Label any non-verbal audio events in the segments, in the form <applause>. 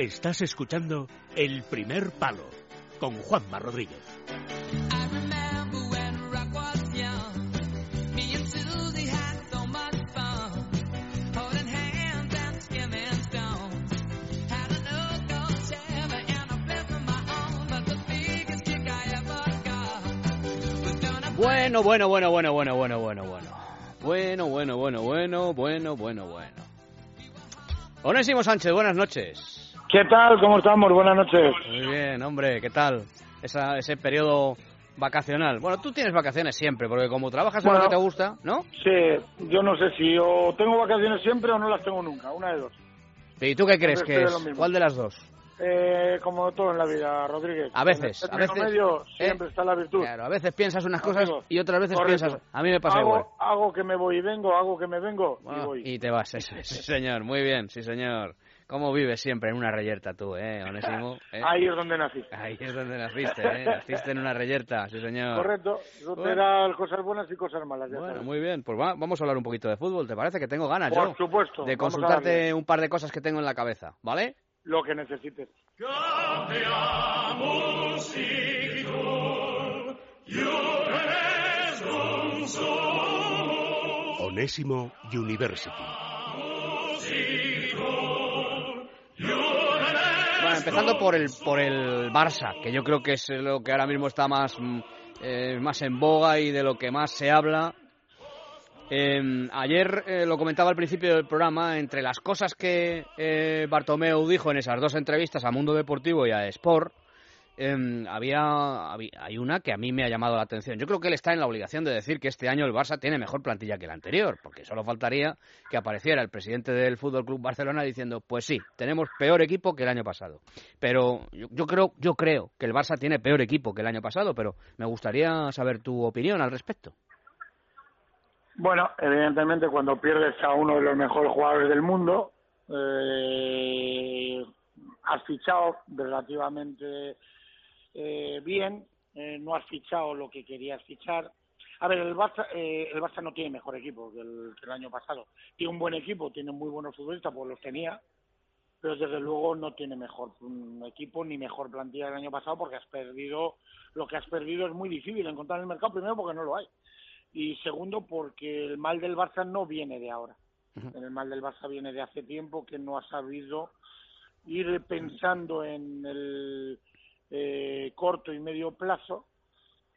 Estás escuchando El Primer Palo con Juanma Rodríguez. Bueno, bueno, bueno, bueno, bueno, bueno, bueno, bueno. Bueno, bueno, bueno, bueno, bueno, bueno, bueno. Onésimo Sánchez, buenas noches. ¿Qué tal? ¿Cómo estamos? Buenas noches. Muy bien, hombre, ¿qué tal? Esa, ese periodo vacacional. Bueno, tú tienes vacaciones siempre, porque como trabajas en lo que te gusta, ¿no? Sí, yo no sé si o tengo vacaciones siempre o no las tengo nunca, una de dos. ¿Y tú qué crees que es? ¿Cuál de las dos? Eh, como todo en la vida, Rodríguez. A veces, En a el veces, medio ¿eh? siempre está la virtud. Claro, a veces piensas unas cosas y otras veces correcto. piensas... A mí me pasa hago, igual. Hago que me voy y vengo, hago que me vengo y voy. y te vas, <laughs> eso es, sí, señor. Muy bien, sí, señor. ¿Cómo vives siempre en una reyerta tú, eh, Onésimo? <laughs> ¿Eh? Ahí es donde nací. Ahí es donde naciste, ¿eh? Naciste en una reyerta, sí, señor. Correcto. Te Bueno. cosas buenas y cosas malas. ya Bueno, sabes. muy bien. Pues va- vamos a hablar un poquito de fútbol, ¿te parece? Que tengo ganas Por yo supuesto. de consultarte un par de cosas que tengo en la cabeza, ¿vale? Lo que necesites. Onésimo University. Empezando por el por el Barça, que yo creo que es lo que ahora mismo está más mm, eh, más en boga y de lo que más se habla. Eh, ayer eh, lo comentaba al principio del programa, entre las cosas que eh, Bartomeu dijo en esas dos entrevistas a Mundo Deportivo y a Sport, eh, había, hay una que a mí me ha llamado la atención. Yo creo que él está en la obligación de decir que este año el Barça tiene mejor plantilla que el anterior, porque solo faltaría que apareciera el presidente del Fútbol Club Barcelona diciendo, pues sí, tenemos peor equipo que el año pasado. Pero yo, yo creo, yo creo que el Barça tiene peor equipo que el año pasado, pero me gustaría saber tu opinión al respecto. Bueno, evidentemente cuando pierdes a uno de los mejores jugadores del mundo, eh, has fichado relativamente eh, bien, eh, no has fichado lo que querías fichar. A ver, el Barça, eh, el Barça no tiene mejor equipo que el, que el año pasado. Tiene un buen equipo, tiene muy buenos futbolistas, pues los tenía, pero desde luego no tiene mejor equipo ni mejor plantilla del año pasado porque has perdido, lo que has perdido es muy difícil encontrar en el mercado, primero porque no lo hay y segundo porque el mal del Barça no viene de ahora. El mal del Barça viene de hace tiempo que no ha sabido ir pensando en el eh, corto y medio plazo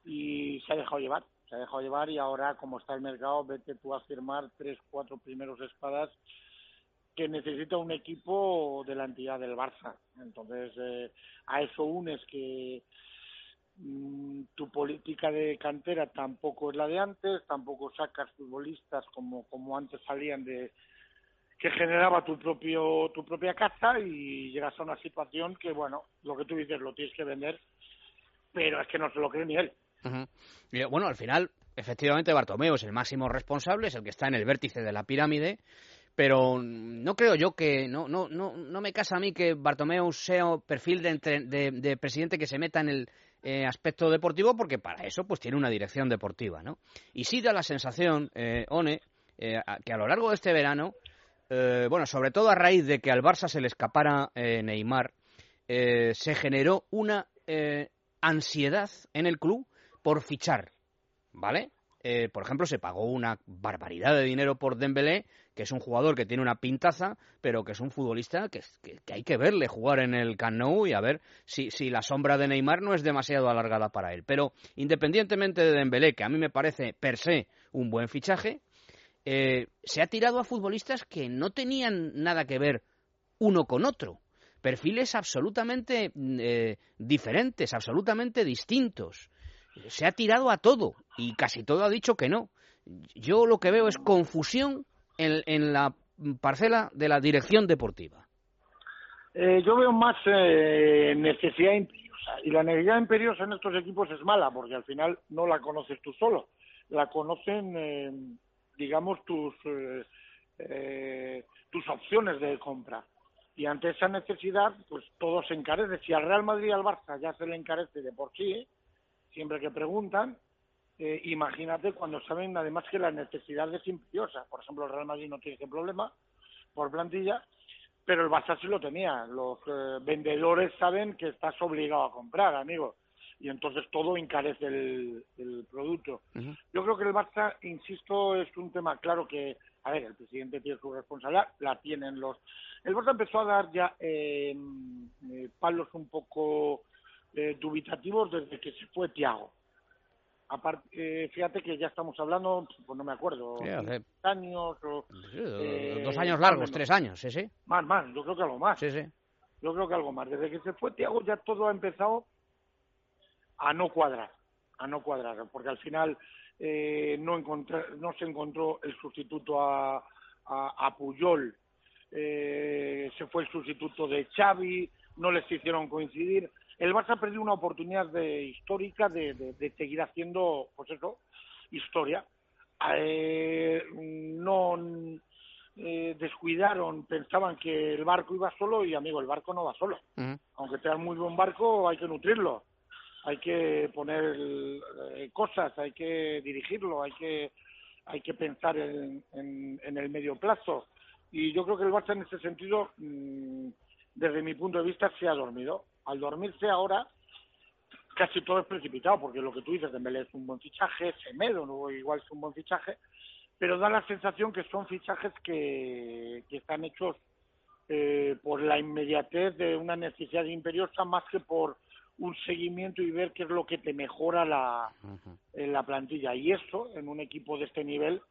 y se ha dejado llevar. Se ha dejado llevar y ahora, como está el mercado, vete tú a firmar tres, cuatro primeros espadas que necesita un equipo de la entidad del Barça. Entonces, eh, a eso unes que mm, tu política de cantera tampoco es la de antes, tampoco sacas futbolistas como, como antes salían de que generaba tu propio tu propia casa y llegas a una situación que bueno lo que tú dices lo tienes que vender pero es que no se lo cree ni él bueno, al final, efectivamente, Bartomeu es el máximo responsable, es el que está en el vértice de la pirámide, pero no creo yo que, no, no, no, no me casa a mí que Bartomeu sea perfil de, entre- de, de presidente que se meta en el eh, aspecto deportivo, porque para eso pues tiene una dirección deportiva, ¿no? Y sí da la sensación, eh, One, eh, que a lo largo de este verano, eh, bueno, sobre todo a raíz de que al Barça se le escapara eh, Neymar, eh, se generó una ansiedad en el club por fichar, ¿vale? Por ejemplo, se pagó una barbaridad de dinero por Dembélé, que es un jugador que tiene una pintaza, pero que es un futbolista que hay que verle jugar en el Camp Nou y a ver si, si la sombra de Neymar no es demasiado alargada para él. Pero independientemente de Dembélé, que a mí me parece per se un buen fichaje, eh, se ha tirado a futbolistas que no tenían nada que ver uno con otro. Perfiles absolutamente mm, eh, diferentes, absolutamente distintos. Se ha tirado a todo y casi todo ha dicho que no. Yo lo que veo es confusión en, la parcela de la dirección deportiva. Eh, yo veo más eh, necesidad imperiosa y la necesidad imperiosa en estos equipos es mala porque al final no la conoces tú solo, la conocen, digamos, tus eh, eh, tus opciones de compra y ante esa necesidad, pues todo se encarece. Si al Real Madrid y al Barça ya se le encarece de por sí, siempre que preguntan, eh, imagínate cuando saben además que la necesidad es imperiosa. Por ejemplo, el Real Madrid no tiene ese problema por plantilla pero el Barça sí lo tenía. Los eh, vendedores saben que estás obligado a comprar, amigo, y entonces todo encarece el, el producto. Yo creo que el Barça, insisto, es un tema claro que, a ver, el presidente tiene su responsabilidad, la tienen los. El Barça empezó a dar ya eh, eh, palos un poco eh, dubitativos desde que se fue Tiago. Aparte, eh, fíjate que ya estamos hablando, pues no me acuerdo, Sí, hace- años o Sí, Eh, dos años más o largos, tres años, sí, sí. más, más, yo creo que algo más. Sí, sí. Yo creo que algo más. Desde que se fue Tiago ya todo ha empezado a no cuadrar, a no cuadrar, porque al final eh, no encontré- no se encontró el sustituto a, a, a Puyol, eh, se fue el sustituto de Xavi, no les hicieron coincidir. El Barça perdió una oportunidad de, histórica de, de- de seguir haciendo, pues eso, historia. Eh, no eh, descuidaron, pensaban que el barco iba solo y amigo, el barco no va solo. Ujú. Aunque sea muy buen barco, hay que nutrirlo, hay que poner eh, cosas, hay que dirigirlo, hay que hay que pensar en, en, el medio plazo. Y yo creo que el Barça en ese sentido, mm, desde mi punto de vista, se ha dormido. Al dormirse ahora, casi todo es precipitado, porque lo que tú dices, Dembélé es un buen fichaje, Semedo no, igual es un buen fichaje, pero da la sensación que son fichajes que, que están hechos eh, por la inmediatez de una necesidad imperiosa más que por un seguimiento y ver qué es lo que te mejora la, en la plantilla. Y eso, en un equipo de este nivel,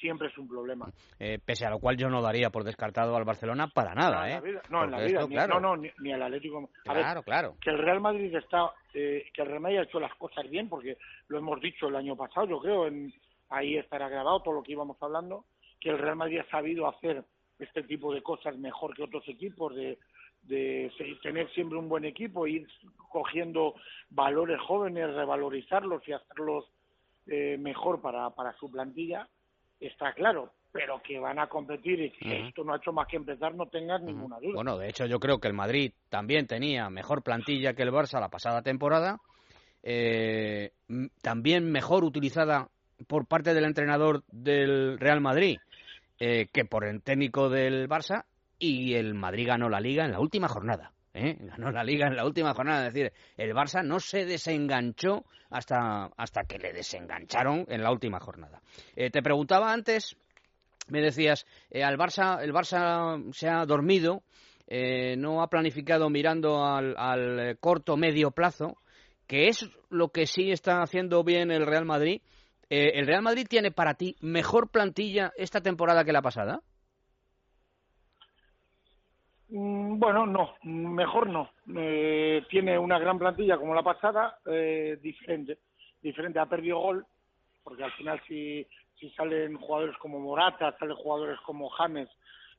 siempre es un problema. Eh, pese a lo cual yo no daría por descartado al Barcelona para nada, en ¿eh? la vida- no, en la vida, esto, ni, claro, no, no, ni, al Atlético. A ver, claro, claro. que el Real Madrid está, eh, que el Real Madrid ha hecho las cosas bien, porque lo hemos dicho el año pasado, yo creo, en, ahí estará grabado todo lo que íbamos hablando, que el Real Madrid ha sabido hacer este tipo de cosas mejor que otros equipos, de, de tener siempre un buen equipo, ir cogiendo valores jóvenes, revalorizarlos y hacerlos eh, mejor para, para su plantilla, está claro, pero que van a competir y que esto no ha hecho más que empezar, no tengas ninguna duda. Bueno, de hecho yo creo que el Madrid también tenía mejor plantilla que el Barça la pasada temporada, eh, también mejor utilizada por parte del entrenador del Real Madrid eh, que por el técnico del Barça y el Madrid ganó la liga en la última jornada. ¿Eh? Ganó la liga en la última jornada, es decir, el Barça no se desenganchó hasta, hasta que le desengancharon en la última jornada. Eh, te preguntaba antes me decías, eh, al Barça, el Barça se ha dormido, eh, no ha planificado mirando al, al, corto medio plazo, que es lo que sí está haciendo bien el Real Madrid. ¿El Real Madrid tiene para ti mejor plantilla esta temporada que la pasada? Mm, Bueno, no, mejor no. Eh, tiene una gran plantilla como la pasada, eh, diferente. Diferente, ha perdido gol, porque al final si, si salen jugadores como Morata, salen jugadores como James,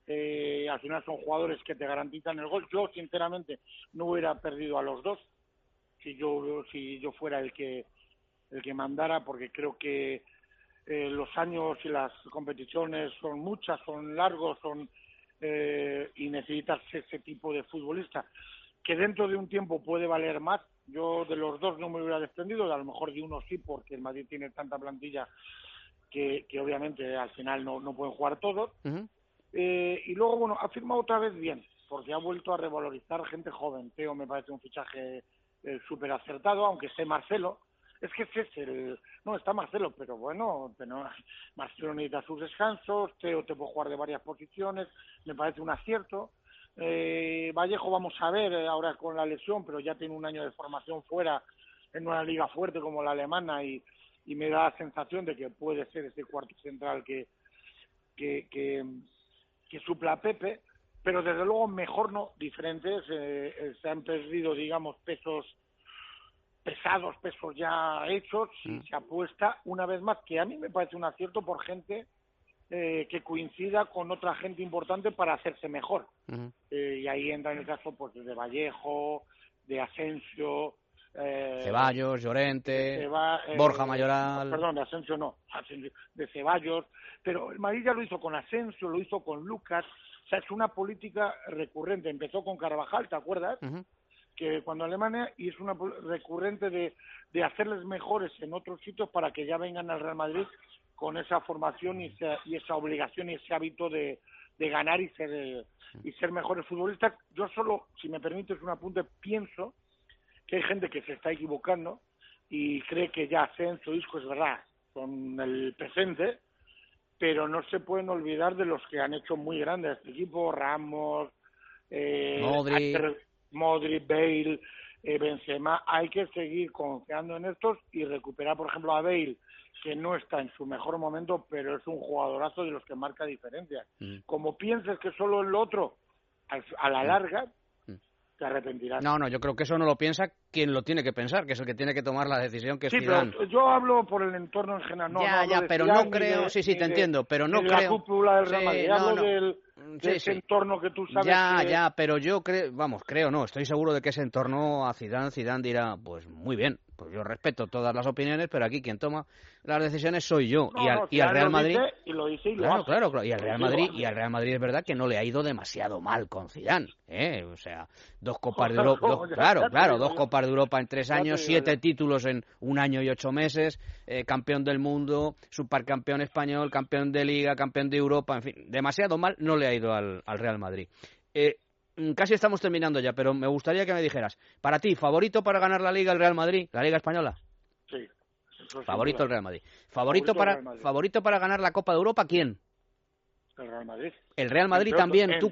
eh, al final son jugadores que te garantizan el gol. Yo, sinceramente, no hubiera perdido a los dos si yo, si yo fuera el que, el que mandara, porque creo que eh, los años y las competiciones son muchas, son largos, son necesitas ese tipo de futbolista que dentro de un tiempo puede valer más. Yo de los dos no me hubiera desprendido, a lo mejor de uno sí, porque el Madrid tiene tanta plantilla que, que obviamente al final no, no pueden jugar todos. Eh, y luego, bueno, ha firmado otra vez bien, porque ha vuelto a revalorizar gente joven. Teo me parece un fichaje eh, súper acertado, aunque esté Marcelo. Es que ese es el... No, está Marcelo, pero bueno, pero Marcelo necesita sus descansos, Teo te puede jugar de varias posiciones, me parece un acierto. Eh, Vallejo vamos a ver eh, ahora con la lesión, pero ya tiene un año de formación fuera en una liga fuerte como la alemana y, y me da la sensación de que puede ser ese cuarto central que, que, que, que supla a Pepe, pero desde luego mejor no, diferentes, eh, se han perdido, digamos, pesos pesados, pesos ya hechos, y Mm. se apuesta una vez más, que a mí me parece un acierto por gente eh, que coincida con otra gente importante para hacerse mejor. Eh, y ahí entra en el caso pues de Vallejo, de Asensio, eh, Ceballos, Llorente, Ceba- eh, Borja Mayoral. Perdón, de Asensio no, Asensio- de Ceballos. Pero el Madrid ya lo hizo con Asensio, lo hizo con Lucas. O sea, es una política recurrente. Empezó con Carvajal, ¿te acuerdas? Ujú. Que cuando Alemania y es una recurrente de, de hacerles mejores en otros sitios para que ya vengan al Real Madrid con esa formación y esa, y esa obligación y ese hábito de, de ganar y ser y ser mejores futbolistas. Yo solo, si me permites un apunte, pienso que hay gente que se está equivocando y cree que ya Ascenso, Isco es verdad, con el presente, pero no se pueden olvidar de los que han hecho muy grande este equipo, Ramos, eh, Modric. Bale, eh, Benzema, hay que seguir confiando en estos y recuperar, por ejemplo, a Bale, que no está en su mejor momento, pero es un jugadorazo de los que marca diferencias. Mm. Como pienses que solo el otro, a la mm. larga, te arrepentirás. No, no, yo creo que eso no lo piensa quien lo tiene que pensar, que es el que tiene que tomar la decisión que es Sí, pero yo hablo por el entorno en general. No, ya, ya, pero no creo, sí, sí, te entiendo, pero no creo... la cúpula del Real Madrid, hablo del de ese entorno que tú sabes ya ya pero yo creo vamos creo no estoy seguro de que ese entorno a Zidane Zidane dirá pues muy bien pues yo respeto todas las opiniones pero aquí quien toma las decisiones soy yo y, al, y al Real Madrid y lo dice y lo claro, claro claro y al Real Madrid y al Real Madrid es verdad que no le ha ido demasiado mal con Zidane ¿eh? o sea dos copas de <laughs> Europa claro claro dos copas de Europa en tres años siete títulos en un año y ocho meses eh, campeón del mundo supercampeón español campeón de liga campeón de Europa en fin demasiado mal no le ha ido al, Real Madrid. Eh, casi estamos terminando ya, pero me gustaría que me dijeras, para ti, ¿favorito para ganar la Liga el Real Madrid, la Liga Española? Sí. Favorito el Real Madrid. ¿Favorito, para, ¿Favorito para ganar la Copa de Europa quién? El Real Madrid. El Real Madrid también. ¿Tú,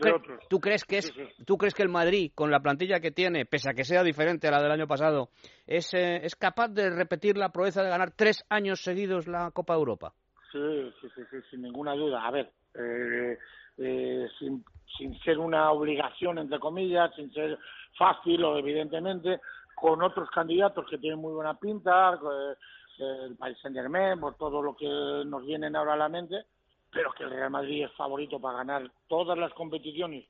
¿Tú, crees que es, ¿Tú crees que el Madrid, con la plantilla que tiene, pese a que sea diferente a la del año pasado, es, eh, es capaz de repetir la proeza de ganar tres años seguidos la Copa de Europa? Sí, sí, sí, sin ninguna duda. A ver, eh, eh, sin, sin ser una obligación, entre comillas, sin ser fácil o evidentemente, con otros candidatos que tienen muy buena pinta, eh, el País Saint Germain, por todo lo que nos vienen ahora a la mente, pero que el Real Madrid es favorito para ganar todas las competiciones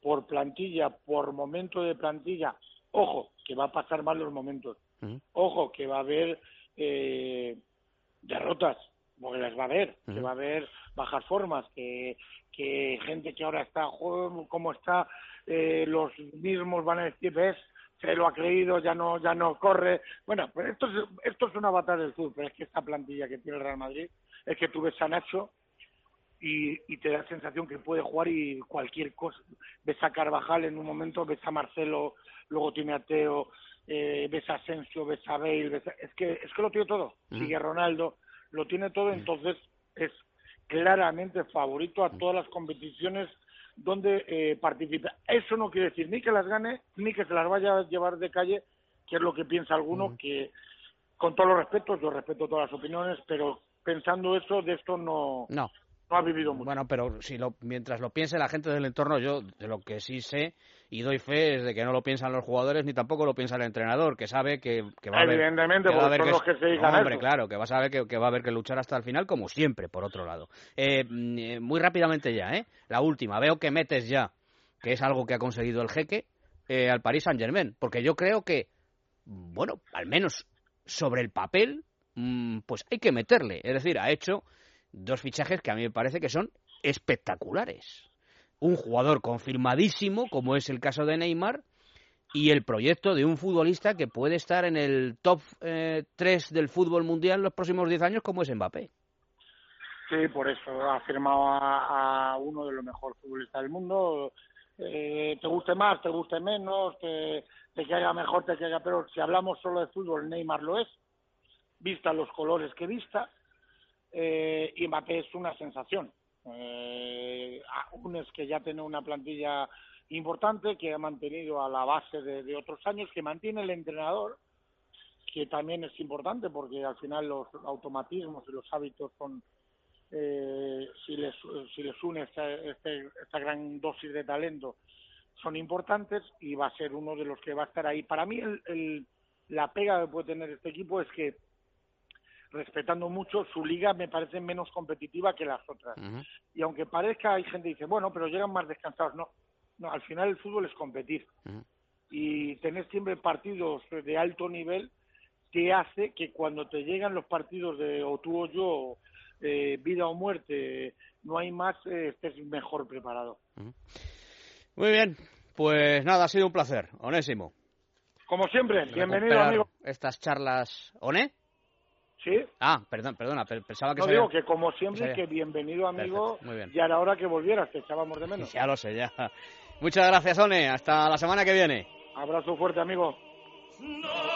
por plantilla, por momento de plantilla. Ojo, que va a pasar mal los momentos. Ojo, que va a haber eh, derrotas, porque las va a haber, que va a haber bajas formas, que, que gente que ahora está, como está, eh, los mismos van a decir, ves, se lo ha creído, ya no, ya no corre. Bueno, pues esto es, esto es una batalla del sur, pero es que esta plantilla que tiene el Real Madrid es que tú ves a Nacho y, y te da la sensación que puede jugar y cualquier cosa. Ves a Carvajal en un momento, ves a Marcelo, luego tiene a Teo, eh, ves a Asensio, ves a Bale, es que es que lo tiene todo. Sigue Ronaldo, lo tiene todo, entonces es claramente favorito a todas las competiciones donde eh, participa. Eso no quiere decir ni que las gane, ni que se las vaya a llevar de calle, que es lo que piensa alguno, que con todos los respetos, yo respeto todas las opiniones, pero pensando eso, de esto no, no. No ha vivido mucho. Bueno, pero si lo, mientras lo piense la gente del entorno, yo de lo que sí sé y doy fe es de que no lo piensan los jugadores ni tampoco lo piensa el entrenador, que sabe que, va a haber... Evidentemente, que va a haber que, se hombre, claro, que va a saber que, va a haber que luchar hasta el final, como siempre, por otro lado. Eh, mm, eh, muy rápidamente ya, ¿eh? La última, veo que metes ya, que es algo que ha conseguido el jeque, eh, al Paris Saint-Germain, porque yo creo que, bueno, al menos sobre el papel, mm, pues hay que meterle. Es decir, ha hecho dos fichajes que a mí me parece que son espectaculares un jugador confirmadísimo, como es el caso de Neymar, y el proyecto de un futbolista que puede estar en el top eh, 3 del fútbol mundial los próximos 10 años, como es Mbappé. Sí, por eso ha firmado a, uno de los mejores futbolistas del mundo. Eh, te guste más, te guste menos, te, te caiga mejor, te caiga pero Si hablamos solo de fútbol, Neymar lo es, vista los colores que vista, eh, y Mbappé es una sensación. Eh, es que ya tiene una plantilla importante que ha mantenido a la base de, otros años, que mantiene el entrenador, que también es importante porque al final los automatismos y los hábitos son, eh, si, les, si les une este, esta gran dosis de talento, son importantes y va a ser uno de los que va a estar ahí. Para mí el, la pega que puede tener este equipo es que respetando mucho, su liga me parece menos competitiva que las otras. Y aunque parezca, hay gente que dice, bueno, pero llegan más descansados. No, no al final el fútbol es competir. Y tener siempre partidos de alto nivel que hace que cuando te llegan los partidos de o tú o yo, vida o muerte, no hay más, eh, estés mejor preparado. Muy bien, pues nada, ha sido un placer, Onésimo. Como siempre, bienvenido, amigo. Estas charlas. ¿One? ¿Sí? Ah, perdón, perdona, pensaba que No digo que como siempre, que bienvenido, amigo. Muy bien. Ya era hora que volvieras, te echábamos de menos. <laughs> Ya lo sé, ya. Muchas gracias, One. Hasta la semana que viene. Abrazo fuerte, amigo. No.